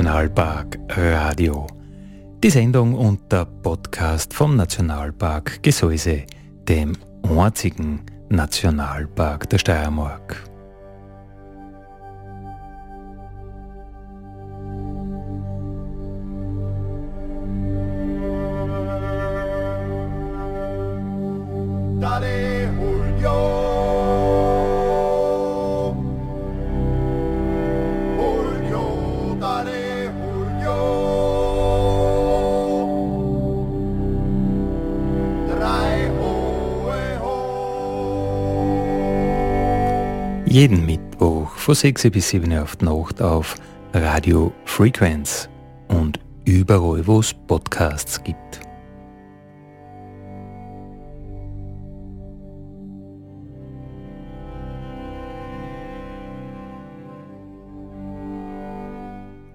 Nationalpark Radio. Die Sendung und der Podcast vom Nationalpark Gesäuse, dem einzigen Nationalpark der Steiermark. Jeden Mittwoch von 6 bis 7 Uhr auf die Nacht auf Radio Frequenz und überall, wo es Podcasts gibt.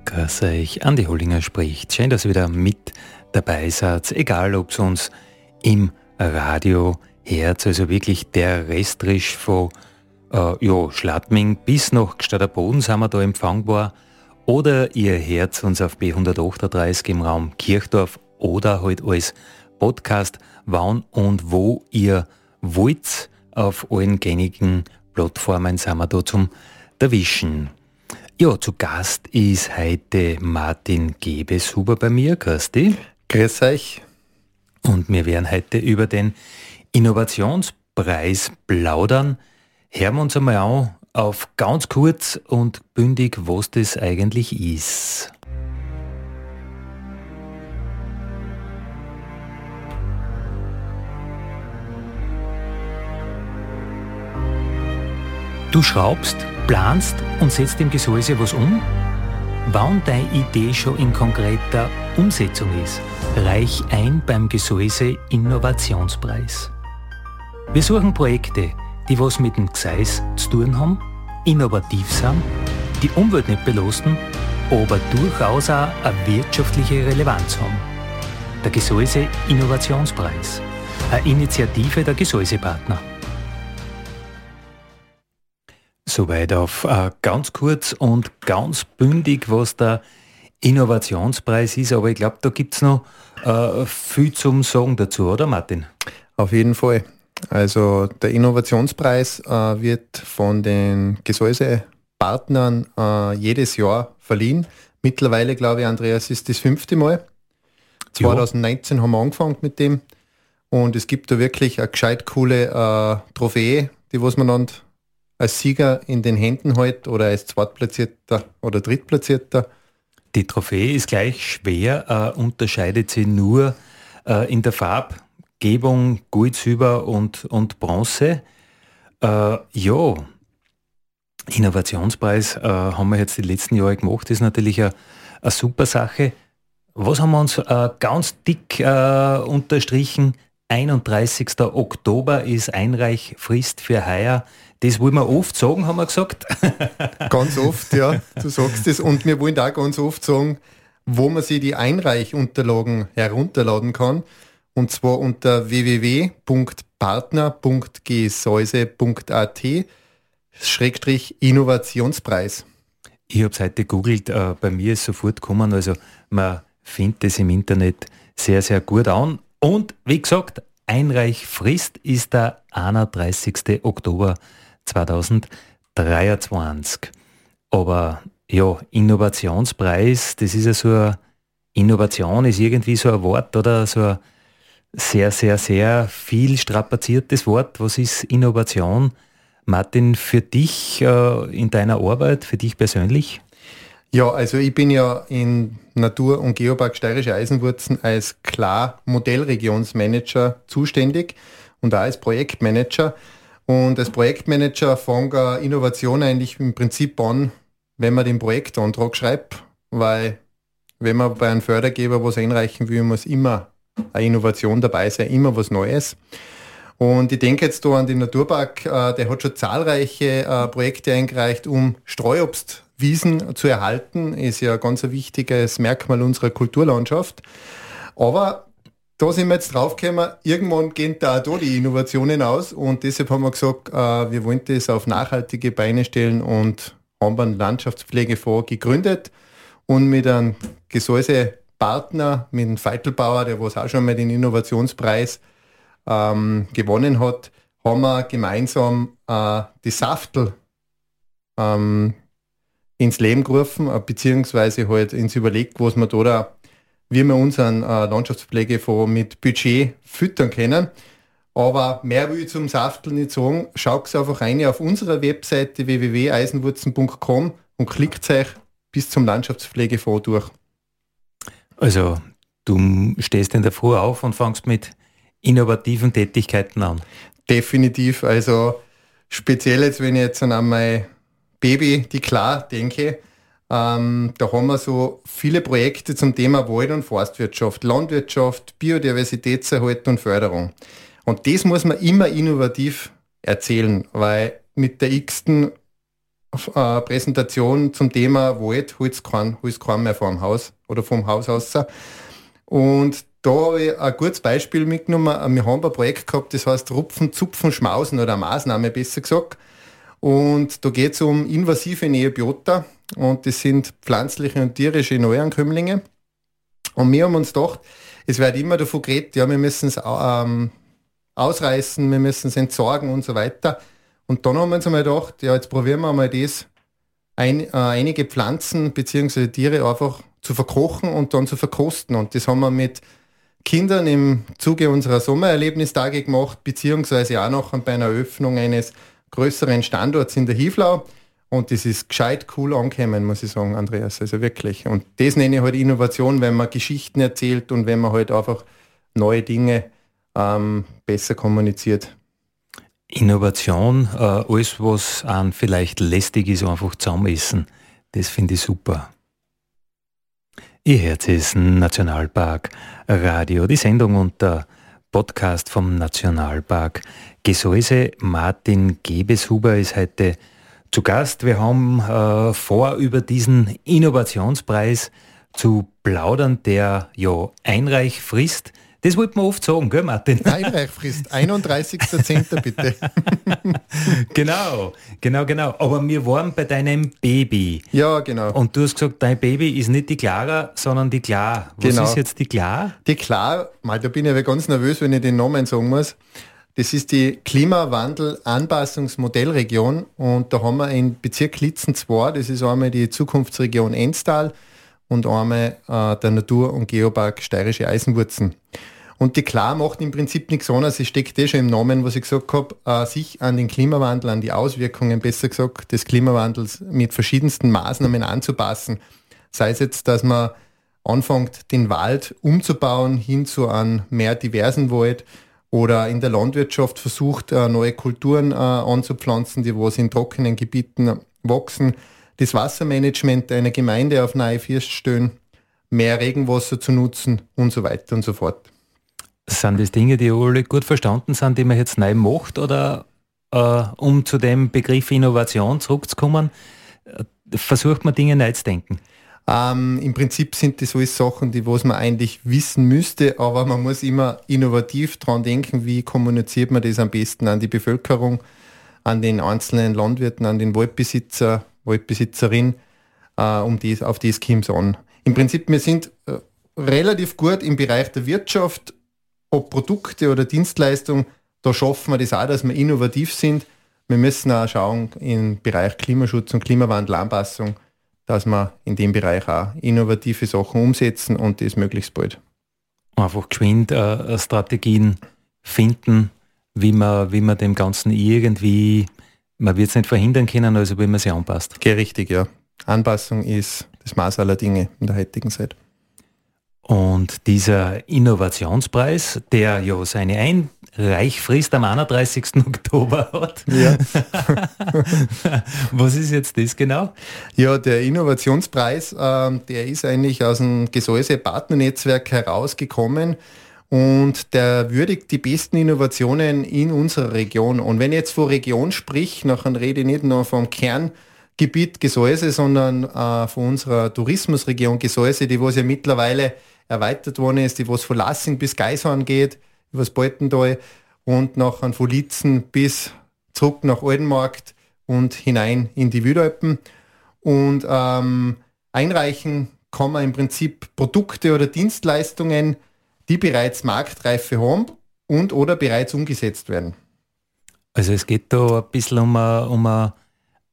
Grüß euch, Andi Hollinger spricht. Schön, dass ihr wieder mit dabei seid, egal ob es uns im Radio hört, also wirklich der Restrisch von äh, ja, Schladming bis nach Gstader Boden sind wir da empfangbar. Oder ihr hört uns auf B138 im Raum Kirchdorf oder halt als Podcast, wann und wo ihr wollt. Auf allen gängigen Plattformen sind wir da zum Erwischen. Ja, zu Gast ist heute Martin Gebeshuber bei mir. Grüß dich. Grüß euch. Und wir werden heute über den Innovationspreis plaudern. Hören wir uns einmal an, auf ganz kurz und bündig, was das eigentlich ist. Du schraubst, planst und setzt im Gesäuse was um? Wann deine Idee schon in konkreter Umsetzung ist, reich ein beim Gesäuse Innovationspreis. Wir suchen Projekte, die was mit dem Gseis zu tun haben, innovativ sind, die Umwelt nicht belasten, aber durchaus auch eine wirtschaftliche Relevanz haben. Der Gesäuse Innovationspreis, eine Initiative der Gesäusepartner. Soweit auf äh, ganz kurz und ganz bündig, was der Innovationspreis ist, aber ich glaube, da gibt es noch äh, viel zum Sagen dazu, oder Martin? Auf jeden Fall. Also der Innovationspreis äh, wird von den Gesäusepartnern äh, jedes Jahr verliehen. Mittlerweile, glaube ich, Andreas, ist das fünfte Mal. 2019 jo. haben wir angefangen mit dem. Und es gibt da wirklich eine gescheit coole äh, Trophäe, die was man dann als Sieger in den Händen hält oder als Zweitplatzierter oder Drittplatzierter. Die Trophäe ist gleich schwer, äh, unterscheidet sie nur äh, in der Farbe Gebung, Gold, Silber und, und Bronze. Äh, ja, Innovationspreis äh, haben wir jetzt die letzten Jahre gemacht, ist natürlich eine, eine super Sache. Was haben wir uns äh, ganz dick äh, unterstrichen? 31. Oktober ist Einreichfrist für heuer. Das wollen wir oft sagen, haben wir gesagt. ganz oft, ja, du sagst es. Und wir wollen da ganz oft sagen, wo man sich die Einreichunterlagen herunterladen kann und zwar unter www.partner.gesäuse.at Schrägstrich Innovationspreis. Ich habe es heute gegoogelt, äh, bei mir ist sofort gekommen, also man findet es im Internet sehr, sehr gut an. Und wie gesagt, Einreichfrist ist der 31. Oktober 2023. Aber ja, Innovationspreis, das ist ja so eine Innovation, ist irgendwie so ein Wort oder so ein sehr, sehr, sehr viel strapaziertes Wort. Was ist Innovation? Martin, für dich äh, in deiner Arbeit, für dich persönlich? Ja, also ich bin ja in Natur- und Geopark Steirische Eisenwurzen als klar Modellregionsmanager zuständig und auch als Projektmanager. Und als Projektmanager fange Innovation eigentlich im Prinzip an, wenn man den Projektantrag schreibt, weil wenn man bei einem Fördergeber was einreichen will, muss immer eine Innovation dabei sein, immer was Neues. Und ich denke jetzt da an den Naturpark, äh, der hat schon zahlreiche äh, Projekte eingereicht, um Streuobstwiesen zu erhalten. Ist ja ganz ein wichtiges Merkmal unserer Kulturlandschaft. Aber da sind wir jetzt draufgekommen, irgendwann gehen da da die Innovationen aus und deshalb haben wir gesagt, äh, wir wollen das auf nachhaltige Beine stellen und haben einen Landschaftspflegefonds gegründet und mit einem Gesäusepartner, mit dem Feitelbauer, der was auch schon mal den Innovationspreis ähm, gewonnen hat, haben wir gemeinsam äh, die Saftel ähm, ins Leben gerufen, äh, beziehungsweise halt ins Überlegt, was wir da, wie wir unseren äh, Landschaftspflegefonds mit Budget füttern können. Aber mehr will ich zum Saftel nicht sagen. Schaut einfach rein auf unserer Webseite www.eisenwurzen.com und klickt euch bis zum Landschaftspflegefonds durch. Also du stehst in der Früh auf und fangst mit innovativen Tätigkeiten an. Definitiv. Also speziell jetzt, wenn ich jetzt an mein Baby, die Klar, denke, ähm, da haben wir so viele Projekte zum Thema Wald- und Forstwirtschaft, Landwirtschaft, Biodiversitätserhalt und Förderung. Und das muss man immer innovativ erzählen, weil mit der x-ten äh, Präsentation zum Thema Wald holt es keinen kein mehr vom Haus oder vom Haus aus. Und da habe ich ein gutes Beispiel mitgenommen. Wir haben ein Projekt gehabt, das heißt Rupfen, Zupfen, Schmausen oder Maßnahme besser gesagt. Und da geht es um invasive Neobiota und das sind pflanzliche und tierische Neuankömmlinge. Und wir haben uns gedacht, es wird immer davon geredet, ja, wir müssen es ähm, ausreißen, wir müssen es entsorgen und so weiter. Und dann haben wir uns einmal gedacht, ja, jetzt probieren wir mal das, ein, äh, einige Pflanzen bzw. Tiere einfach zu verkochen und dann zu verkosten. Und das haben wir mit Kindern im Zuge unserer Sommererlebnistage gemacht, beziehungsweise auch noch bei einer Eröffnung eines größeren Standorts in der Hiflau. Und das ist gescheit cool angekommen, muss ich sagen, Andreas. Also wirklich. Und das nenne ich halt Innovation, wenn man Geschichten erzählt und wenn man halt einfach neue Dinge ähm, besser kommuniziert. Innovation, äh, alles was an vielleicht lästig ist, einfach zusammenessen. Das finde ich super. Ihr Herz ist Nationalpark Radio, die Sendung und der Podcast vom Nationalpark Gesäuse. Martin Gebeshuber ist heute zu Gast. Wir haben äh, vor, über diesen Innovationspreis zu plaudern, der ja Einreichfrist frisst das wollte man oft sagen, gell, Martin? Einreichfrist, 31.10. bitte. genau, genau, genau. Aber wir waren bei deinem Baby. Ja, genau. Und du hast gesagt, dein Baby ist nicht die Clara, sondern die Klar. Was genau. ist jetzt die Klar? Die Klar, mal, da bin ich aber ganz nervös, wenn ich den Namen sagen muss. Das ist die Klimawandel-Anpassungsmodellregion und da haben wir in Bezirk Litzen 2, das ist einmal die Zukunftsregion Enstal und einmal äh, der Natur- und Geopark Steirische Eisenwurzen. Und die Klar macht im Prinzip nichts anderes, es steckt eh schon im Namen, was ich gesagt habe, äh, sich an den Klimawandel, an die Auswirkungen, besser gesagt, des Klimawandels mit verschiedensten Maßnahmen anzupassen. Sei es jetzt, dass man anfängt, den Wald umzubauen hin zu einem mehr diversen Wald oder in der Landwirtschaft versucht, äh, neue Kulturen äh, anzupflanzen, die was in trockenen Gebieten wachsen. Das Wassermanagement einer Gemeinde auf neue First stellen, mehr Regenwasser zu nutzen und so weiter und so fort. Sind das Dinge, die alle gut verstanden sind, die man jetzt neu macht? Oder äh, um zu dem Begriff Innovation zurückzukommen, äh, versucht man Dinge neu zu denken? Ähm, Im Prinzip sind das alles Sachen, die was man eigentlich wissen müsste, aber man muss immer innovativ dran denken, wie kommuniziert man das am besten an die Bevölkerung, an den einzelnen Landwirten, an den Waldbesitzer, Waldbesitzerin, äh, um dies, auf das kommt an. Im Prinzip, wir sind äh, relativ gut im Bereich der Wirtschaft ob Produkte oder Dienstleistungen, da schaffen wir das auch, dass wir innovativ sind. Wir müssen auch schauen im Bereich Klimaschutz und Klimawandelanpassung, dass wir in dem Bereich auch innovative Sachen umsetzen und das möglichst bald. Einfach geschwind äh, Strategien finden, wie man, wie man dem Ganzen irgendwie, man wird es nicht verhindern können, also wie man sie anpasst. Geh richtig, ja. Anpassung ist das Maß aller Dinge in der heutigen Zeit. Und dieser Innovationspreis, der ja seine Einreichfrist am 31. Oktober hat. Ja. Was ist jetzt das genau? Ja, der Innovationspreis, äh, der ist eigentlich aus dem Gesäuse-Partnernetzwerk herausgekommen und der würdigt die besten Innovationen in unserer Region. Und wenn ich jetzt von Region sprich, nachher rede ich nicht nur vom Kerngebiet Gesäuse, sondern äh, von unserer Tourismusregion Gesäuse, die was ja mittlerweile erweitert worden ist, die was von Lassing bis Geishorn geht, über das Baltental und nachher von Litzen bis zurück nach Oldenmarkt und hinein in die Wühlalpen. Und ähm, einreichen kann man im Prinzip Produkte oder Dienstleistungen, die bereits Marktreife haben und oder bereits umgesetzt werden. Also es geht da ein bisschen um eine, um eine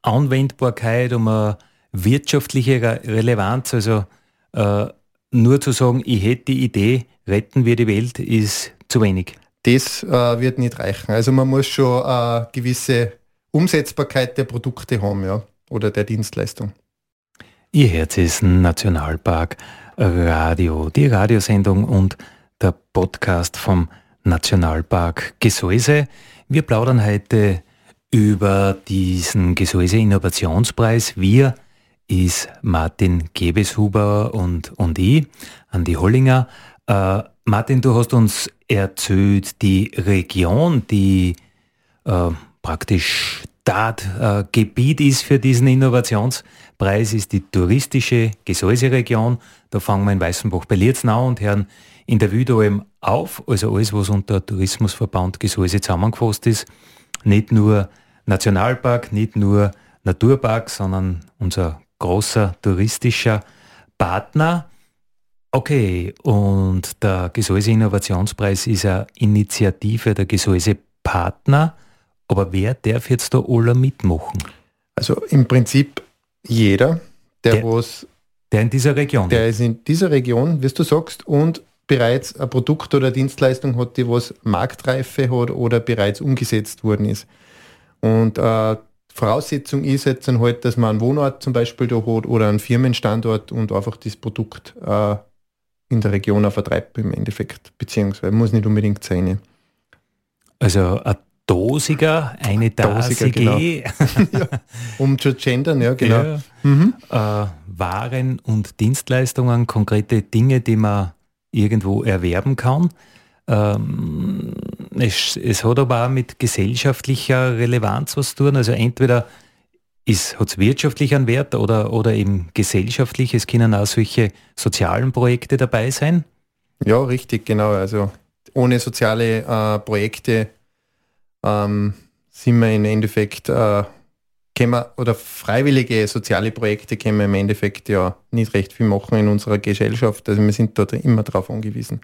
Anwendbarkeit, um eine wirtschaftliche Relevanz. Also äh, nur zu sagen, ich hätte die Idee, retten wir die Welt, ist zu wenig. Das äh, wird nicht reichen. Also man muss schon eine äh, gewisse Umsetzbarkeit der Produkte haben, ja, oder der Dienstleistung. Ihr Herz ist Nationalpark Radio, die Radiosendung und der Podcast vom Nationalpark Gesäuse. Wir plaudern heute über diesen Gesäuse Innovationspreis. Wir ist Martin Gebeshuber und, und ich, Andi Hollinger. Äh, Martin, du hast uns erzählt, die Region, die äh, praktisch Startgebiet äh, ist für diesen Innovationspreis, ist die touristische Gesäuseregion. Da fangen wir in Weißenbach bei Lietznau und hören in der Wüdalm auf, also alles, was unter Tourismusverband Gesäuse zusammengefasst ist. Nicht nur Nationalpark, nicht nur Naturpark, sondern unser großer touristischer Partner. Okay, und der Gesäuse Innovationspreis ist eine Initiative der Gesäuse Partner. Aber wer darf jetzt da alle mitmachen? Also im Prinzip jeder, der, der was. Der in dieser Region. Der ist in dieser Region, wie du sagst, und bereits ein Produkt oder Dienstleistung hat, die was Marktreife hat oder bereits umgesetzt worden ist. Und äh, Voraussetzung ist jetzt dann halt, dass man einen Wohnort zum Beispiel da hat oder einen Firmenstandort und einfach das Produkt äh, in der Region auch vertreibt im Endeffekt, beziehungsweise muss nicht unbedingt sein. Also eine Dosiger, eine Dosige. Genau. ja, um zu gendern, ja, genau. Ja. Mhm. Äh, Waren und Dienstleistungen, konkrete Dinge, die man irgendwo erwerben kann. Ähm, es, es, hat aber auch mit gesellschaftlicher Relevanz was zu tun. Also entweder hat es wirtschaftlich einen Wert oder, oder eben gesellschaftlich. Es können auch solche sozialen Projekte dabei sein. Ja, richtig, genau. Also ohne soziale äh, Projekte ähm, sind wir im Endeffekt, äh, wir, oder freiwillige soziale Projekte können wir im Endeffekt ja nicht recht viel machen in unserer Gesellschaft. Also wir sind dort immer darauf angewiesen.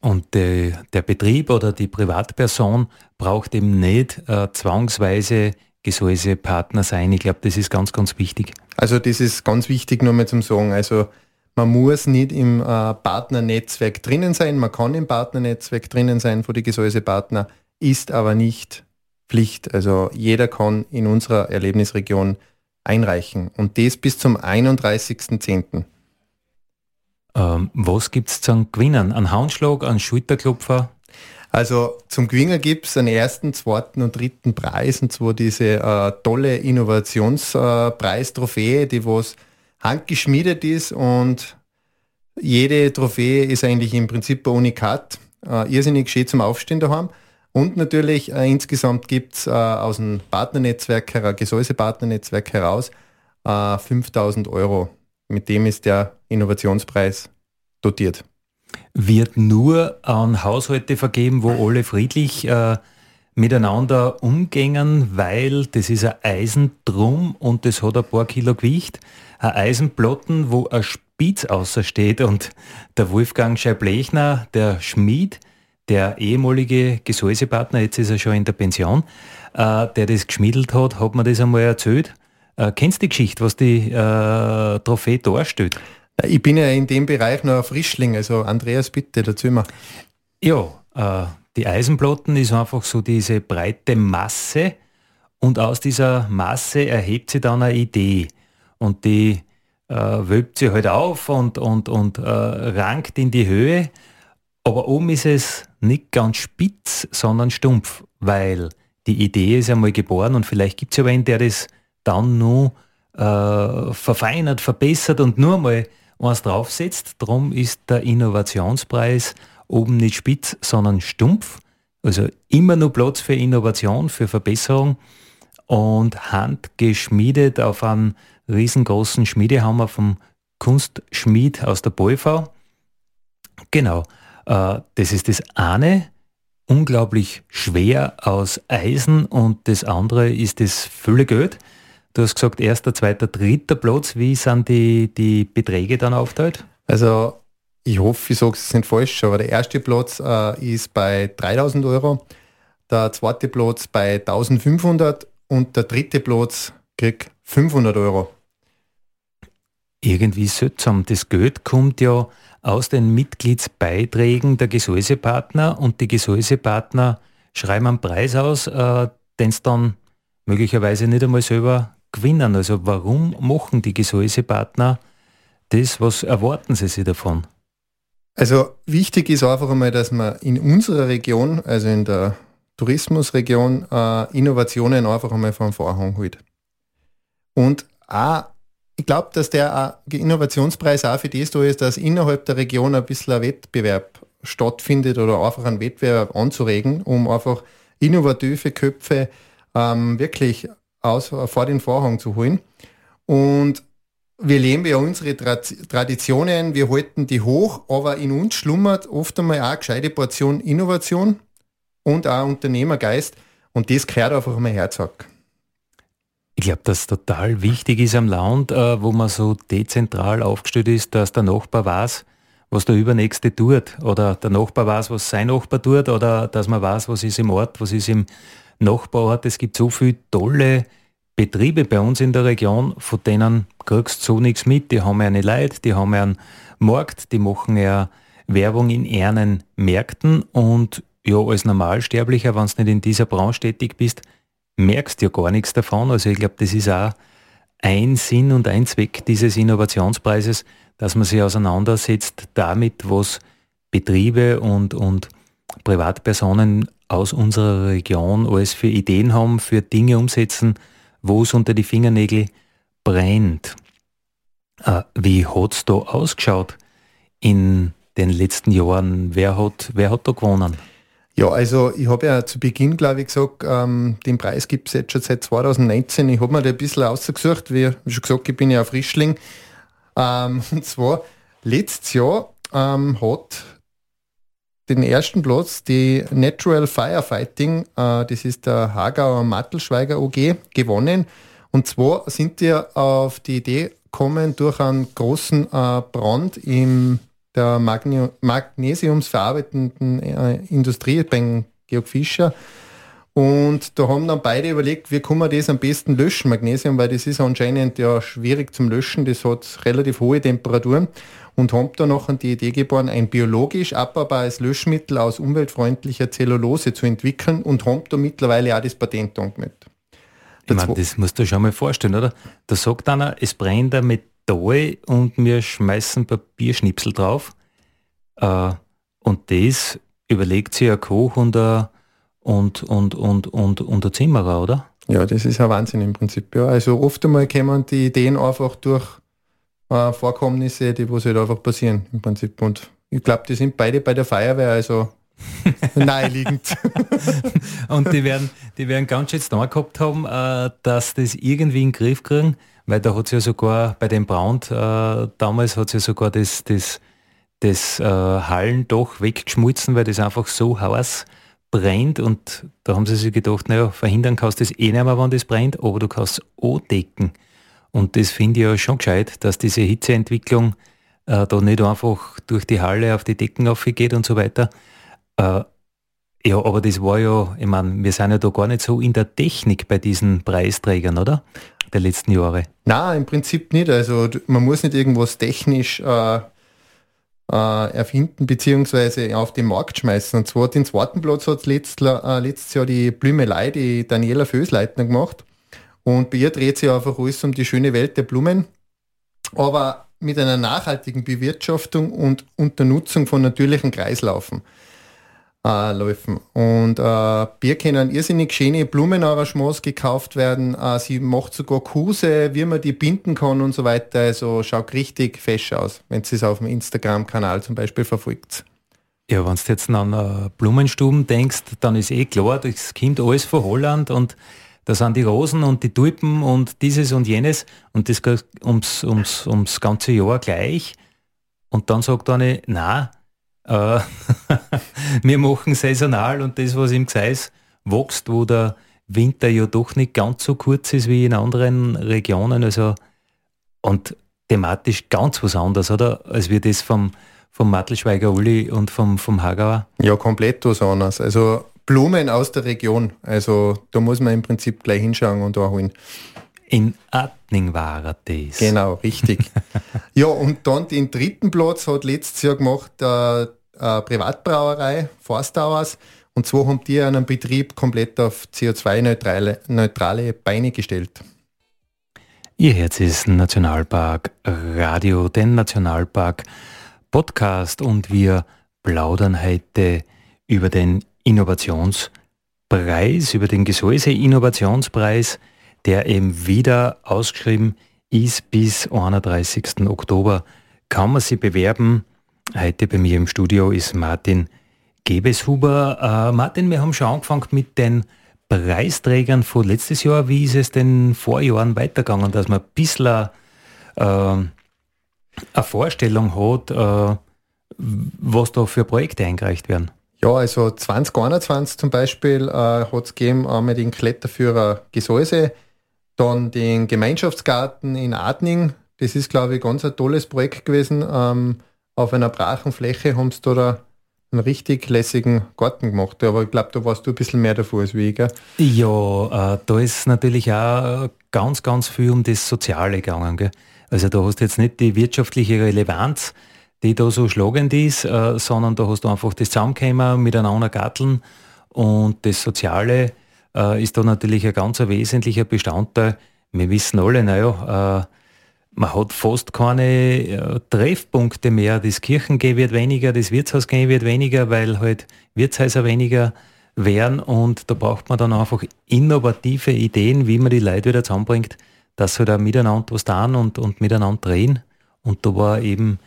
Und äh, der Betrieb oder die Privatperson braucht eben nicht äh, zwangsweise Gesäusepartner sein. Ich glaube, das ist ganz, ganz wichtig. Also das ist ganz wichtig nur mal zum Sagen. Also man muss nicht im äh, Partnernetzwerk drinnen sein, man kann im Partnernetzwerk drinnen sein von den Gesäusepartner ist aber nicht Pflicht. Also jeder kann in unserer Erlebnisregion einreichen und das bis zum 31.10. Ähm, was gibt es zum Gewinnen? Ein Handschlag, ein Schulterklopfer? Also zum Gewinnen gibt es einen ersten, zweiten und dritten Preis und zwar diese äh, tolle Innovationspreis-Trophäe, die was handgeschmiedet ist und jede Trophäe ist eigentlich im Prinzip ein Unikat. Äh, irrsinnig schön zum Aufstehen daheim. Und natürlich äh, insgesamt gibt es äh, aus dem Partnernetzwerk, Gesäuse-Partnernetzwerk heraus äh, 5000 Euro. Mit dem ist der Innovationspreis dotiert. Wird nur an Haushalte vergeben, wo alle friedlich äh, miteinander umgängen, weil das ist ein Eisendrum und das hat ein paar Kilo Gewicht. Ein Eisenplotten, wo ein Spitz außersteht und der Wolfgang Scheiblechner, der Schmied, der ehemalige Gesäusepartner, jetzt ist er schon in der Pension, äh, der das geschmiedelt hat, hat mir das einmal erzählt. Äh, kennst du die Geschichte, was die äh, Trophäe darstellt? Ich bin ja in dem Bereich noch ein Frischling, also Andreas, bitte, dazu mal. Ja, äh, die Eisenplatten ist einfach so diese breite Masse und aus dieser Masse erhebt sich dann eine Idee und die äh, wölbt sie halt auf und, und, und äh, rankt in die Höhe aber oben ist es nicht ganz spitz, sondern stumpf, weil die Idee ist einmal geboren und vielleicht gibt es ja einen, der das dann nur äh, verfeinert, verbessert und nur mal was draufsetzt. Darum ist der Innovationspreis oben nicht spitz, sondern stumpf. Also immer nur Platz für Innovation, für Verbesserung und handgeschmiedet auf einem riesengroßen Schmiedehammer vom Kunstschmied aus der Bolfau. Genau. Äh, das ist das eine, unglaublich schwer aus Eisen und das andere ist das Fülle Geld. Du hast gesagt, erster, zweiter, dritter Platz. Wie sind die, die Beträge dann aufteilt? Also ich hoffe, ich sage es nicht falsch, aber der erste Platz äh, ist bei 3000 Euro, der zweite Platz bei 1500 und der dritte Platz kriegt 500 Euro. Irgendwie seltsam. Das Geld kommt ja aus den Mitgliedsbeiträgen der Gesäusepartner und die Gesäusepartner schreiben einen Preis aus, äh, den sie dann möglicherweise nicht einmal selber gewinnen. Also warum machen die Gesäusepartner das? Was erwarten sie sich davon? Also wichtig ist einfach einmal, dass man in unserer Region, also in der Tourismusregion, äh, Innovationen einfach einmal vom Vorhang hält. Und auch, ich glaube, dass der Innovationspreis auch für das da ist, dass innerhalb der Region ein bisschen ein Wettbewerb stattfindet oder einfach einen Wettbewerb anzuregen, um einfach innovative Köpfe ähm, wirklich aus, vor den Vorhang zu holen. Und wir leben ja unsere Traditionen, wir halten die hoch, aber in uns schlummert oft einmal auch eine gescheite Portion Innovation und auch Unternehmergeist und das gehört einfach mal Herzog. Ich glaube, dass total wichtig ist am Land, äh, wo man so dezentral aufgestellt ist, dass der Nachbar weiß, was der Übernächste tut oder der Nachbar weiß, was sein Nachbar tut oder dass man weiß, was ist im Ort, was ist im Nachbarort. Es gibt so viele tolle Betriebe bei uns in der Region, von denen kriegst du so nichts mit. Die haben ja eine Leid, die haben einen Markt, die machen ja Werbung in ihren Märkten und ja, als Normalsterblicher, wenn du nicht in dieser Branche tätig bist, merkst du ja gar nichts davon. Also ich glaube, das ist auch ein Sinn und ein Zweck dieses Innovationspreises, dass man sich auseinandersetzt damit, was Betriebe und, und Privatpersonen aus unserer Region alles für Ideen haben, für Dinge umsetzen, wo es unter die Fingernägel brennt. Äh, wie hat es da ausgeschaut in den letzten Jahren? Wer hat, wer hat da gewonnen? Ja, also ich habe ja zu Beginn, glaube ich, gesagt, ähm, den Preis gibt es jetzt schon seit 2019. Ich habe mir da ein bisschen ausgesucht, wie schon gesagt, ich bin ja Frischling. Ähm, und zwar, letztes Jahr ähm, hat den ersten Platz die Natural Firefighting, äh, das ist der Hagauer Mattelschweiger OG, gewonnen. Und zwar sind die auf die Idee gekommen durch einen großen äh, Brand in der Magne magnesiumsverarbeitenden äh, Industrie beim Georg Fischer. Und da haben dann beide überlegt, wie kann man das am besten löschen, Magnesium, weil das ist anscheinend ja schwierig zum Löschen, das hat relativ hohe Temperaturen und haben da noch die Idee geboren, ein biologisch abbaubares Löschmittel aus umweltfreundlicher Zellulose zu entwickeln und haben da mittlerweile auch das Patent angemeldet. Ich meine, das musst du schon mal vorstellen, oder? Da sagt einer, es brennt ein Metall und wir schmeißen Papierschnipsel drauf. Äh, und das überlegt sich ein Koch und ein, und, und, und, und, und ein Zimmerer, oder? Ja, das ist ein Wahnsinn im Prinzip. Ja. Also oft einmal kommen die Ideen einfach durch äh, Vorkommnisse, die was halt einfach passieren im Prinzip. Und ich glaube, die sind beide bei der Feuerwehr, also naheliegend. und die werden, die werden ganz schön da gehabt haben, äh, dass das irgendwie in den Griff kriegen, weil da hat es ja sogar bei dem Brand, äh, damals hat es ja sogar das, das, das äh, Hallendach weggeschmolzen, weil das einfach so heiß brennt und da haben sie sich gedacht, naja, verhindern kannst du das eh nicht mehr, wenn das brennt, aber du kannst es andecken. Und das finde ich ja schon gescheit, dass diese Hitzeentwicklung äh, da nicht einfach durch die Halle auf die Decken aufgeht und so weiter. Äh, ja, aber das war ja, ich meine, wir sind ja da gar nicht so in der Technik bei diesen Preisträgern, oder? Der letzten Jahre. Na, im Prinzip nicht. Also man muss nicht irgendwas technisch äh, äh, erfinden beziehungsweise auf den Markt schmeißen. Und zwar den zweiten Platz hat letzt, äh, letztes Jahr die Blümelei, die Daniela Fösleitner gemacht. Und bei ihr dreht sich einfach alles um die schöne Welt der Blumen, aber mit einer nachhaltigen Bewirtschaftung und Unternutzung von natürlichen Kreislaufen. Äh, Läufen. Und äh, Bier können irrsinnig schöne Blumenarrangements gekauft werden. Äh, sie macht sogar Kurse, wie man die binden kann und so weiter. Also schaut richtig fesch aus, wenn sie es auf dem Instagram-Kanal zum Beispiel verfolgt. Ja, wenn du jetzt an Blumenstuben denkst, dann ist eh klar, das kommt alles von Holland und da sind die Rosen und die Tulpen und dieses und jenes und das geht ums, ums, ums ganze Jahr gleich. Und dann sagt eine, na, äh, wir machen saisonal und das, was im Gseis wächst, wo der Winter ja doch nicht ganz so kurz ist wie in anderen Regionen. Also, und thematisch ganz was anderes, oder? Als wir das vom, vom Mattelschweiger Uli und vom, vom Hagauer. Ja, komplett was anderes. Also Blumen aus der Region. Also da muss man im Prinzip gleich hinschauen und holen. In Atning war das. Genau, richtig. ja, und dann den dritten Platz hat letztes Jahr gemacht äh, eine Privatbrauerei, Forstauers. Und zwar haben die einen Betrieb komplett auf CO2-neutrale neutrale Beine gestellt. Ihr Herz ist Nationalpark Radio, den Nationalpark Podcast und wir plaudern heute über den Innovationspreis, über den Gesäuse Innovationspreis, der eben wieder ausgeschrieben ist bis 31. Oktober. Kann man sich bewerben. Heute bei mir im Studio ist Martin Gebeshuber. Äh, Martin, wir haben schon angefangen mit den Preisträgern von letztes Jahr. Wie ist es denn vor Jahren weitergegangen, dass man ein bisschen äh, eine Vorstellung hat, äh, was da für Projekte eingereicht werden? Ja, also 2021 zum Beispiel äh, hat es gegeben einmal den Kletterführer Gesäuse, dann den Gemeinschaftsgarten in Adning. Das ist, glaube ich, ganz ein tolles Projekt gewesen. Ähm, auf einer brachen Fläche haben sie da einen richtig lässigen Garten gemacht. Aber ich glaube, da warst du ein bisschen mehr davor als. Gell? Ja, äh, da ist natürlich auch ganz, ganz viel um das Soziale gegangen. Gell? Also da hast du jetzt nicht die wirtschaftliche Relevanz, die da so schlagend ist, äh, sondern da hast du einfach das Zusammenkommen miteinander gatteln und das Soziale äh, ist da natürlich ein ganz wesentlicher Bestandteil. Wir wissen alle, naja, äh, man hat fast keine äh, Treffpunkte mehr. Das Kirchengehen wird weniger, das Wirtshausgehen wird weniger, weil halt Wirtshäuser weniger werden und da braucht man dann einfach innovative Ideen, wie man die Leute wieder zusammenbringt, dass sie da miteinander was tun und, und miteinander drehen. Und da war eben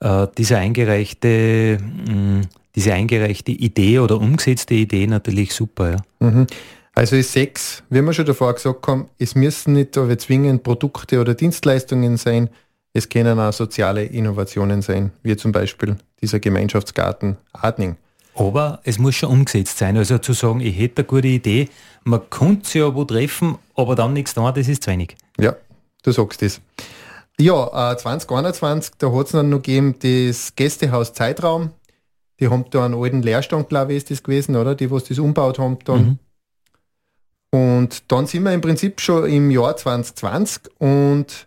äh, diese eingereichte, mh, mm, diese eingereichte Idee oder umgesetzte Idee natürlich super. Ja. Mhm. Also ist sechs, wie wir schon davor gesagt haben, es müssen nicht aber zwingend Produkte oder Dienstleistungen sein, es können auch soziale Innovationen sein, wie zum Beispiel dieser Gemeinschaftsgarten Adning. Aber es muss schon umgesetzt sein. Also zu sagen, ich hätte eine gute Idee, man könnte sich ja wo treffen, aber dann nichts da, das ist zu wenig. Ja, du sagst das. Ja, äh, 2021, da hat es dann noch gegeben das Gästehaus Zeitraum. Die haben da einen alten Leerstand, glaube ich, ist das gewesen, oder? Die, was das umbaut haben dann. Mhm. Und dann sind wir im Prinzip schon im Jahr 2020 und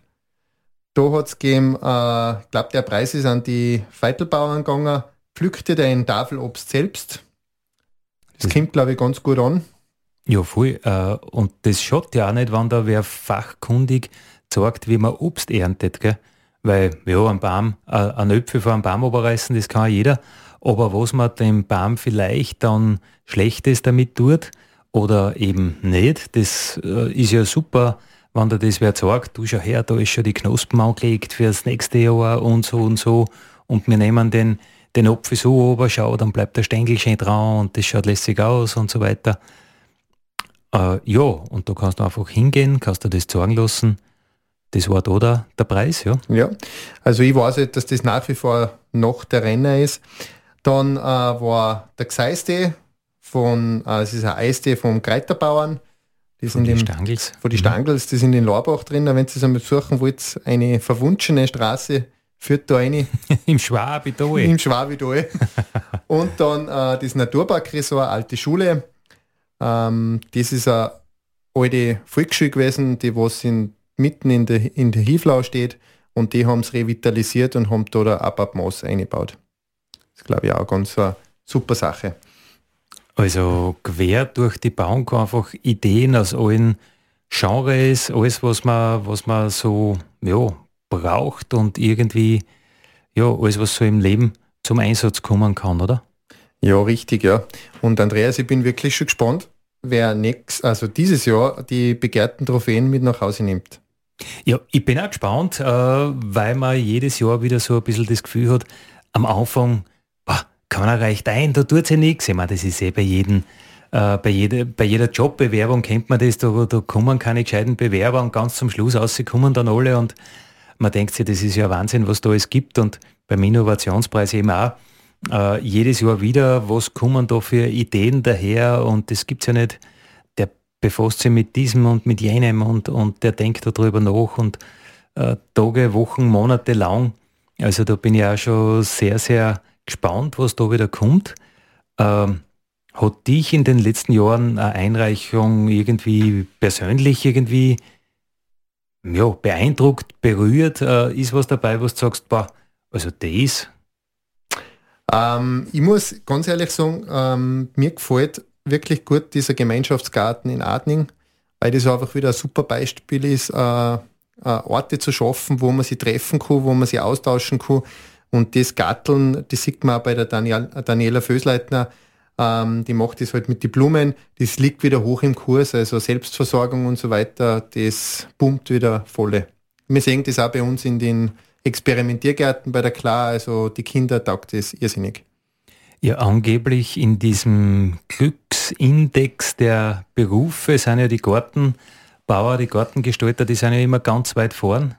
da hat es gegeben, äh, ich glaube, der Preis ist an die Feitelbauern gegangen, pflückte dein Tafelobst selbst. Das, das kommt, glaube ich, ganz gut an. Ja, voll. Äh, und das schaut ja auch nicht, wenn da wer fachkundig zeigt, wie man Obst erntet. Gell? Weil, ja, ein Baum, äh, ein Äpfel von einem Baum oberreißen, das kann jeder. Aber was man dem Baum vielleicht dann Schlechtes damit tut oder eben nicht, das äh, ist ja super, wenn da das wer sagt, du schau her, da ist schon die Knospen angelegt für das nächste Jahr und so und so. Und wir nehmen den, den Apfel so ober, schau, dann bleibt der Stängel schön dran und das schaut lässig aus und so weiter. Äh, ja, und da kannst du einfach hingehen, kannst du das sagen lassen das war da der, der Preis, ja? Ja, also ich weiß nicht, dass das nach wie vor noch der Renner ist. Dann äh, war der Gseiste von, äh, es ist ein Eistee vom Kreiterbauern. Die von den Stangels. Von die mhm. Stangels, die sind in Lorbach drin. Wenn ihr es einmal suchen wollt, eine verwunschene Straße führt da eine. Im Schwabital. Im Schwabital. Und dann äh, das Naturparkresort, alte Schule. Ähm, das ist eine alte Volksschule gewesen, die was in mitten in der, in der Hieflau steht und die haben es revitalisiert und haben da der Ababmaß eingebaut. Das ist, glaube ich, auch ganz eine super Sache. Also quer durch die Bauung einfach Ideen aus allen Genres, alles, was man, was man so ja, braucht und irgendwie ja, alles, was so im Leben zum Einsatz kommen kann, oder? Ja, richtig, ja. Und Andreas, ich bin wirklich schon gespannt, wer nächstes, also dieses Jahr die begehrten Trophäen mit nach Hause nimmt. Ja, ich bin auch gespannt, äh, weil man jedes Jahr wieder so ein bisschen das Gefühl hat, am Anfang, boah, man reicht ein, da tut sich nichts. Ich meine, das ist eh bei jedem, äh, bei, jeder, bei jeder Jobbewerbung kennt man das, da, da kommen keine gescheiten Bewerber und ganz zum Schluss aus, sie kommen dann alle und man denkt sich, das ist ja Wahnsinn, was da alles gibt und beim Innovationspreis eben auch. Äh, jedes Jahr wieder, was kommen da für Ideen daher und das gibt es ja nicht befasst sich mit diesem und mit jenem und, und der denkt darüber nach und äh, Tage, Wochen, Monate lang. Also da bin ich auch schon sehr, sehr gespannt, was da wieder kommt. Ähm, hat dich in den letzten Jahren eine Einreichung irgendwie persönlich irgendwie ja, beeindruckt, berührt? Äh, ist was dabei, was du sagst, boah, also das? Ähm, ich muss ganz ehrlich sagen, ähm, mir gefällt wirklich gut dieser Gemeinschaftsgarten in Adning, weil das einfach wieder ein super Beispiel ist, äh, äh, Orte zu schaffen, wo man sie treffen kann, wo man sie austauschen kann. Und das Garteln, das sieht man auch bei der Daniel, Daniela Fösleitner, ähm, die macht das halt mit den Blumen, das liegt wieder hoch im Kurs, also Selbstversorgung und so weiter, das pumpt wieder volle. Wir sehen das auch bei uns in den Experimentiergärten bei der Klar, also die Kinder taugt das irrsinnig. Ja, angeblich in diesem Glücksindex der Berufe sind ja die Gartenbauer, die Gartengestalter, die sind ja immer ganz weit vorn.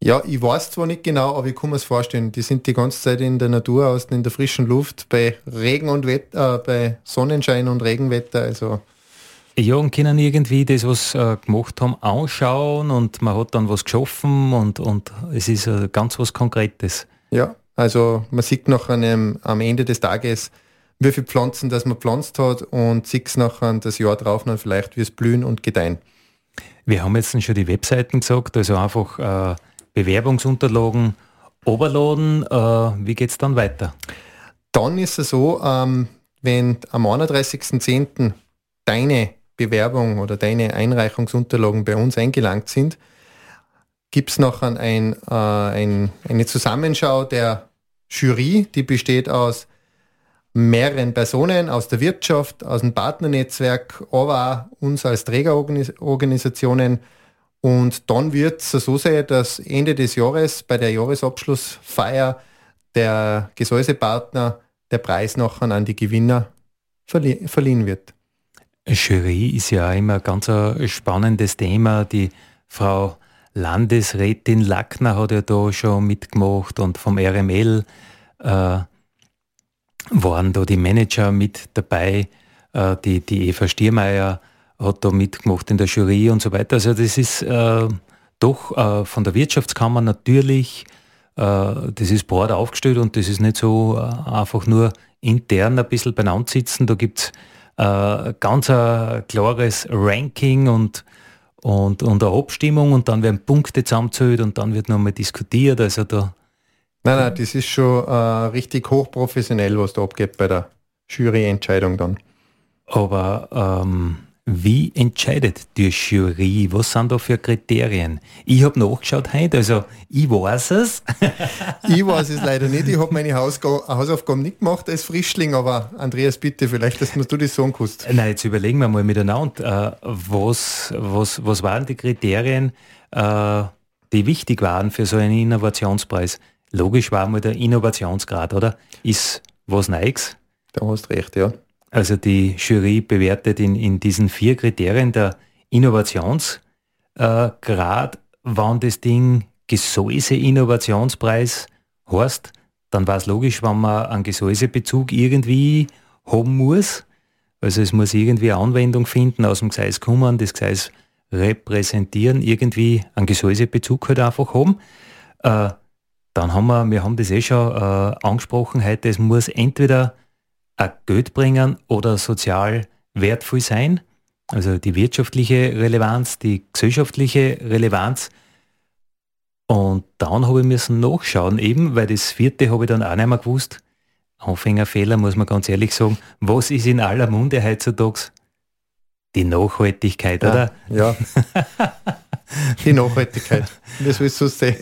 Ja, ich weiß zwar nicht genau, aber ich kann mir es vorstellen. Die sind die ganze Zeit in der Natur, außen in der frischen Luft, bei Regen und Wetter, äh, bei Sonnenschein und Regenwetter. Also ja, und können irgendwie das, was äh, gemacht haben, anschauen und man hat dann was geschaffen und, und es ist äh, ganz was Konkretes. Ja, also man sieht noch einem, am Ende des Tages, wie viele Pflanzen das man pflanzt hat und sieht es nachher das Jahr drauf dann vielleicht, wie es blühen und gedeihen. Wir haben jetzt schon die Webseiten gesagt, also einfach äh, Bewerbungsunterlagen overladen. Äh, wie geht es dann weiter? Dann ist es so, ähm, wenn am 31.10. deine Bewerbung oder deine Einreichungsunterlagen bei uns eingelangt sind, gibt es noch ein, äh, ein, eine Zusammenschau der Jury, die besteht aus mehreren Personen aus der Wirtschaft, aus dem Partnernetzwerk, aber auch uns als Trägerorganisationen. Und dann wird es so sein, dass Ende des Jahres bei der Jahresabschlussfeier der Gesäusepartner der Preis nachher an die Gewinner verlie verliehen wird. Jury ist ja immer ein ganz spannendes Thema. Die Frau Landesrätin Lackner hat ja da schon mitgemacht und vom RML äh, waren da die Manager mit dabei. Äh, die, die Eva Stiermeier hat da mitgemacht in der Jury und so weiter. Also das ist äh, doch äh, von der Wirtschaftskammer natürlich, äh, das ist breit aufgestellt und das ist nicht so äh, einfach nur intern ein bisschen beieinander sitzen. Da gibt es ganz ein klares Ranking und, und, und eine Abstimmung und dann werden Punkte zusammengezählt und dann wird nochmal diskutiert. Also da nein, nein, das ist schon äh, richtig hochprofessionell, was da abgeht bei der Juryentscheidung dann. Aber ähm, wie entscheidet die Jury? Was sind da für Kriterien? Ich habe nachgeschaut heute, also ich weiß es. ich weiß es leider nicht. Ich habe meine Hausaufgaben nicht gemacht als Frischling, aber Andreas, bitte, vielleicht, dass du das sagen kannst. Nein, jetzt überlegen wir mal miteinander, äh, was, was, was waren die Kriterien, äh, die wichtig waren für so einen Innovationspreis? Logisch war mal der Innovationsgrad, oder? Ist was Neues? Da hast recht, ja. Also die Jury bewertet in, in diesen vier Kriterien der Innovationsgrad, äh, wann das Ding Gesäuse-Innovationspreis heißt, dann war es logisch, wenn man einen Gesäusebezug irgendwie haben muss. Also es muss irgendwie eine Anwendung finden, aus dem Gseis kommen, das Gseis repräsentieren, irgendwie einen Gesäusebezug halt einfach haben. Äh, dann haben wir, wir haben das eh schon äh, angesprochen heute, es muss entweder ein Geld bringen oder sozial wertvoll sein. Also die wirtschaftliche Relevanz, die gesellschaftliche Relevanz. Und dann habe ich müssen nachschauen, eben, weil das vierte habe ich dann auch nicht mehr gewusst. Anfängerfehler, muss man ganz ehrlich sagen. Was ist in aller Munde heutzutage? Die Nachhaltigkeit, ja, oder? Ja. die Nachhaltigkeit. Wie soll es so sehen?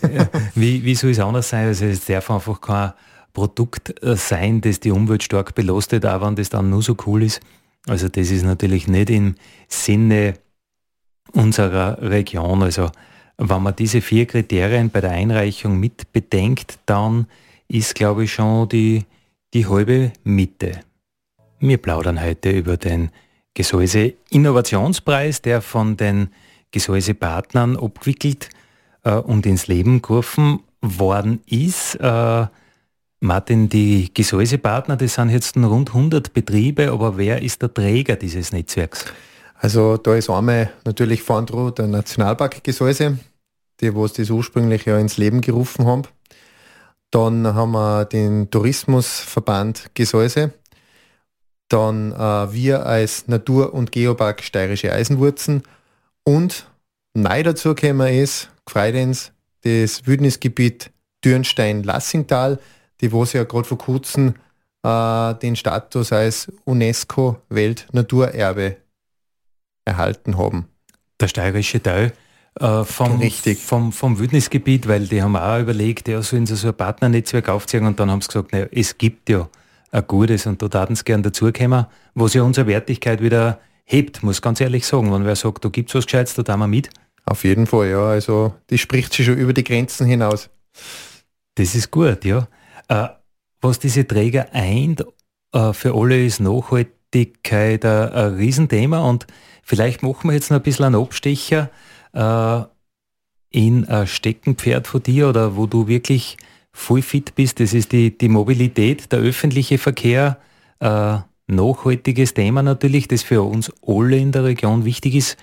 wie, wie soll es anders sein? Also es darf einfach kein Produkt äh, sein, das die Umwelt stark belastet, auch wenn das dann nur so cool ist. Also das ist natürlich nicht im Sinne unserer Region. Also wenn man diese vier Kriterien bei der Einreichung mit bedenkt, dann ist, glaube ich, schon die, die halbe Mitte. Wir plaudern heute über den Gesäuse Innovationspreis, der von den Gesäusepartnern abgewickelt äh, und ins Leben gerufen worden ist. Äh, Martin, die Gesäusepartner, das sind jetzt rund 100 Betriebe, aber wer ist der Träger dieses Netzwerks? Also da ist einmal natürlich vorn der Nationalpark Gesäuse, die was das ursprünglich ja ins Leben gerufen haben. Dann haben wir den Tourismusverband Gesäuse. Dann äh, wir als Natur- und Geopark Steirische Eisenwurzen. Und neu dazu gekommen ist, gefreut uns, das Wildnisgebiet Dürnstein-Lassingtal, die was ja gerade vor kurzem äh, den Status als UNESCO-Weltnaturerbe erhalten haben. Der steirische Teil äh, vom, Richtig. Vom, vom Wildnisgebiet, weil die haben auch überlegt, ja, sollen sie so ein Partnernetzwerk aufziehen und dann haben sie gesagt, naja, es gibt ja ein gutes und da taten sie gern dazukommen, was ja unsere Wertigkeit wieder hebt, muss ganz ehrlich sagen. Wenn wer sagt, da gibt es was Gescheites, da tun wir mit. Auf jeden Fall, ja. Also die spricht sich schon über die Grenzen hinaus. Das ist gut, ja. Äh, was diese Träger eint, äh, für alle ist Nachhaltigkeit ein, ein Riesenthema und vielleicht machen wir jetzt noch ein bisschen einen Abstecher äh, in ein Steckenpferd von dir oder wo du wirklich voll fit bist. Das ist die, die Mobilität, der öffentliche Verkehr. Nachhaltiges Thema natürlich, das für uns alle in der Region wichtig ist.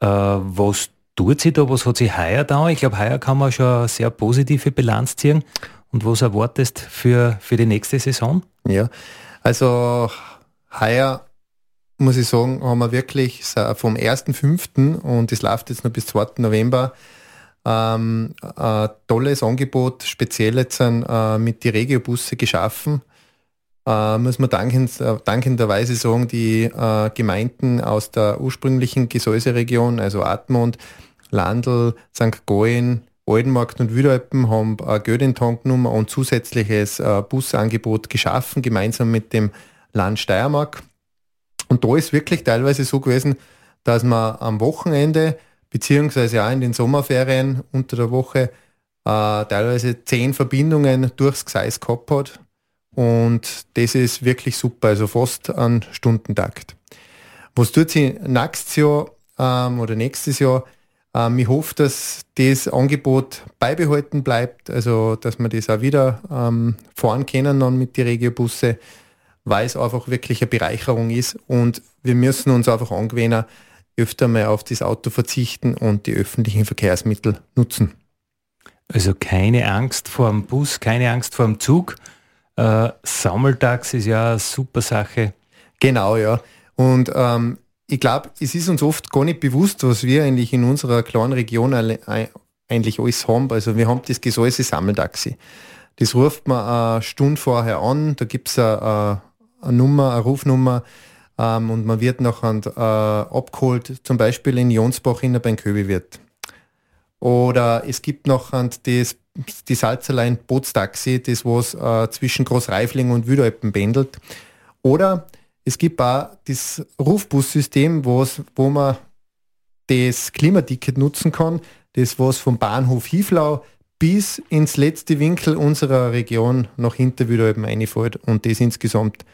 Äh, was tut sie da? Was hat sie heuer da? Ich glaube, heuer kann man schon eine sehr positive Bilanz ziehen. Und was erwartest für, für die nächste Saison? Ja, also heuer muss ich sagen, haben wir wirklich vom 1.5. und das läuft jetzt noch bis 2. November ähm, ein tolles Angebot, speziell jetzt äh, mit die Regiobusse geschaffen. Äh, muss man dankend, äh, dankenderweise sagen, die äh, Gemeinden aus der ursprünglichen Gesäuseregion, also Atmund, Landl, St. Gallen, Oldenmarkt und Wüderalpen haben äh, Geld und zusätzliches äh, Busangebot geschaffen, gemeinsam mit dem Land Steiermark. Und da ist wirklich teilweise so gewesen, dass man am Wochenende beziehungsweise auch in den Sommerferien unter der Woche äh, teilweise zehn Verbindungen durchs Gseis gehabt hat. Und das ist wirklich super, also fast ein Stundentakt. Was tut sie nächstes Jahr ähm, oder nächstes Jahr? Ähm, ich hoffe, dass das Angebot beibehalten bleibt, also dass wir das auch wieder ähm, fahren können dann mit den Regiobusse, weil es einfach wirklich eine Bereicherung ist und wir müssen uns einfach angewöhnen, öfter mal auf das Auto verzichten und die öffentlichen Verkehrsmittel nutzen. Also keine Angst vor dem Bus, keine Angst vor dem Zug. Äh, Sammeltax ist ja eine super Sache. Genau, ja. Und ähm, ich glaube, es ist uns oft gar nicht bewusst, was wir eigentlich in unserer kleinen Region eigentlich alles haben. Also wir haben das Gesäuse Sammeltaxi. Das ruft man eine Stunde vorher an, da gibt es eine, eine Nummer, eine Rufnummer, ähm, und man wird nachher äh, abgeholt, zum Beispiel in Jonsbach in der Köbiwirt. Oder es gibt noch das, die Salzerlein Bootstaxi, das was äh, zwischen Großreifling und Wüderalpen pendelt. Oder es gibt auch das Rufbussystem, wo man das Klimaticket nutzen kann, das was vom Bahnhof Hieflau bis ins letzte Winkel unserer Region nach hinter Wüderalpen reinfällt und das insgesamt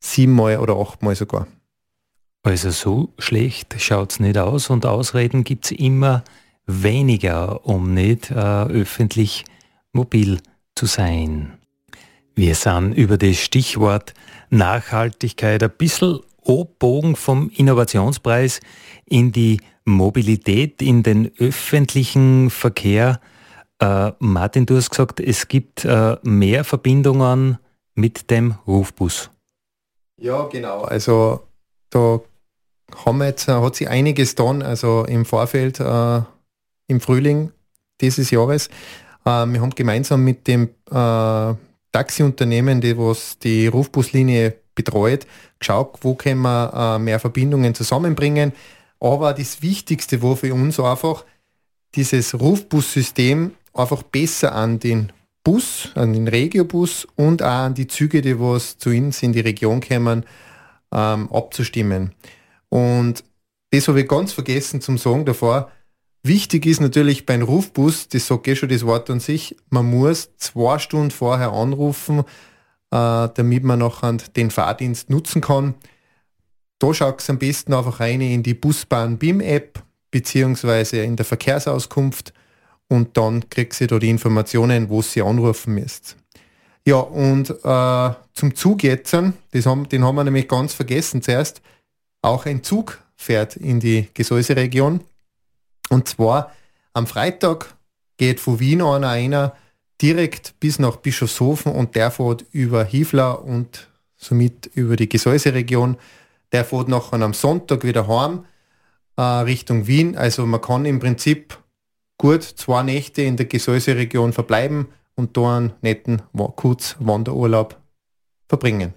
siebenmal oder achtmal sogar. Also so schlecht schaut es nicht aus und Ausreden gibt es immer weniger, um nicht äh, öffentlich mobil zu sein. Wir sind über das Stichwort Nachhaltigkeit ein bisschen abbogen vom Innovationspreis in die Mobilität, in den öffentlichen Verkehr. Äh, Martin, du hast gesagt, es gibt äh, mehr Verbindungen mit dem Rufbus. Ja, genau. Also da haben wir jetzt, hat sich einiges getan, also im Vorfeld, äh, im Frühling dieses Jahres. Äh, wir haben gemeinsam mit dem äh, Taxiunternehmen, die was die Rufbuslinie betreut, geschaut, wo können wir äh, mehr Verbindungen zusammenbringen. Aber das Wichtigste war für uns einfach, dieses Rufbussystem einfach besser an den Bus, an den Regiobus und auch an die Züge, die was zu uns in die Region kommen, ähm, abzustimmen. Und das habe ich ganz vergessen zum Sagen davor. Wichtig ist natürlich beim Rufbus, das sagt eh schon das Wort an sich, man muss zwei Stunden vorher anrufen, äh, damit man nachher den Fahrdienst nutzen kann. Da schaut es am besten einfach rein in die Busbahn BIM-App beziehungsweise in der Verkehrsauskunft und dann kriegt sie da die Informationen, wo sie anrufen müsst. Ja, und äh, zum Zug jetzt, das haben, den haben wir nämlich ganz vergessen zuerst, auch ein Zug fährt in die Gesäuseregion. Und zwar am Freitag geht von Wien an einer direkt bis nach Bischofshofen und der fährt über Hifla und somit über die Gesäuseregion. Der fährt nachher am Sonntag wieder heim äh, Richtung Wien. Also man kann im Prinzip gut zwei Nächte in der Gesäuseregion verbleiben und da einen netten Kurzwanderurlaub verbringen.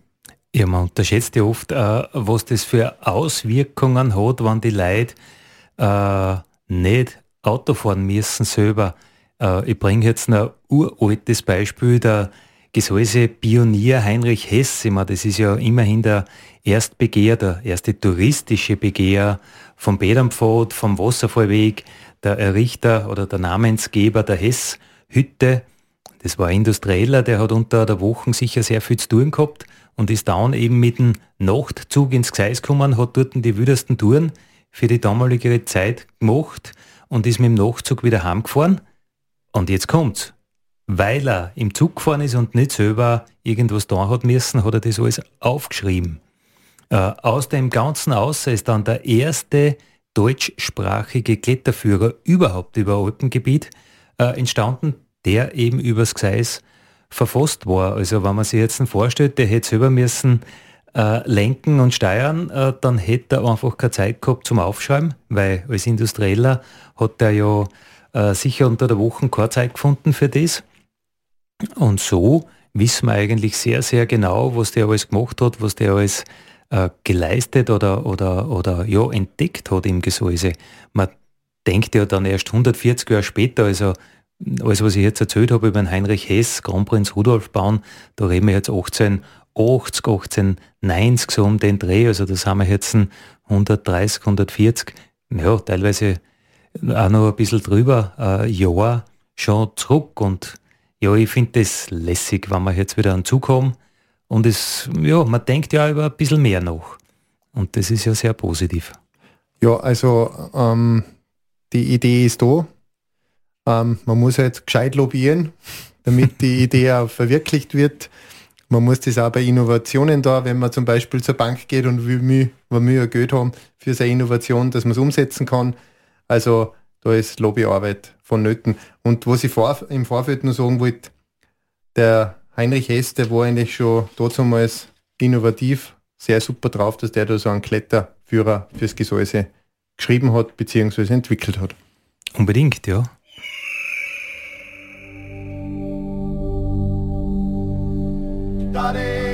Ja, man unterschätzt ja oft, äh, was das für Auswirkungen hat, wenn die Leute äh, nicht Auto fahren müssen selber. Äh, ich bringe jetzt ein uraltes Beispiel, der Gesäuse-Pionier Heinrich Hess. Meine, das ist ja immerhin der Erstbegeher, der erste touristische Begeher vom Bädernpfad, vom Wasserfallweg, der Errichter oder der Namensgeber der Hess-Hütte. Das war ein Industrieller, der hat unter der Woche sicher sehr viel zu tun gehabt und ist dann eben mit dem Nachtzug ins Gseis gekommen, hat dort die wildesten Touren für die damalige Zeit gemacht und ist mit dem Nachtzug wieder heimgefahren. Und jetzt kommt's. Weil er im Zug gefahren ist und nicht selber irgendwas da hat müssen, hat er das alles aufgeschrieben. Äh, aus dem Ganzen außer ist dann der erste deutschsprachige Kletterführer überhaupt über Alpengebiet äh, entstanden, der eben übers Gseis verfasst war. Also wenn man sich jetzt vorstellt, der hätte selber müssen äh, lenken und steuern, äh, dann hätte er einfach keine Zeit gehabt zum Aufschreiben, weil als Industrieller hat er ja äh, sicher unter der Woche keine Zeit gefunden für das. Und so wissen wir eigentlich sehr, sehr genau, was der alles gemacht hat, was der alles äh, geleistet oder, oder, oder ja, entdeckt hat im Gesäuse. Man denkt ja dann erst 140 Jahre später, also alles, was ich jetzt erzählt habe über den Heinrich Hess, Kronprinz Rudolf bauen, da reden wir jetzt 1880, 1890 so um den Dreh, also da sind wir jetzt 130, 140, ja, teilweise auch noch ein bisschen drüber, ein Jahr schon zurück und ja, ich finde das lässig, wenn wir jetzt wieder Zug haben, und es, ja, man denkt ja über ein bisschen mehr nach. Und das ist ja sehr positiv. Ja, also ähm, die Idee ist da. Ähm, man muss halt gescheit lobbyieren, damit die Idee auch verwirklicht wird. Man muss das auch bei Innovationen da, wenn man zum Beispiel zur Bank geht und will Mühe, Mühe Geld haben für seine Innovation, dass man es umsetzen kann. Also da ist Lobbyarbeit vonnöten. Und was ich vor, im Vorfeld noch sagen wollte, der Heinrich Hess, der war eigentlich schon damals innovativ, sehr super drauf, dass der da so einen Kletterführer fürs Gesäuse geschrieben hat bzw. entwickelt hat. Unbedingt, ja. Daddy,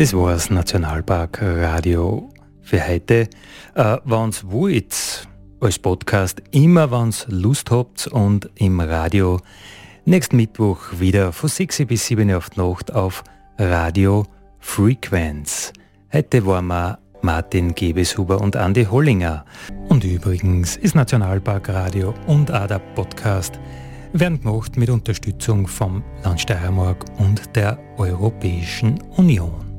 Das war das Nationalpark Radio für heute. Äh, wenn's wollt, als Podcast, immer wenn's Lust habt und im Radio nächsten Mittwoch wieder von 6 bis 7 Uhr auf die Nacht auf Radio Frequenz. Heute waren wir Martin Gebeshuber und Andy Hollinger. Und übrigens ist Nationalpark Radio und der Podcast werden gemacht mit Unterstützung vom Land Steiermark und der Europäischen Union.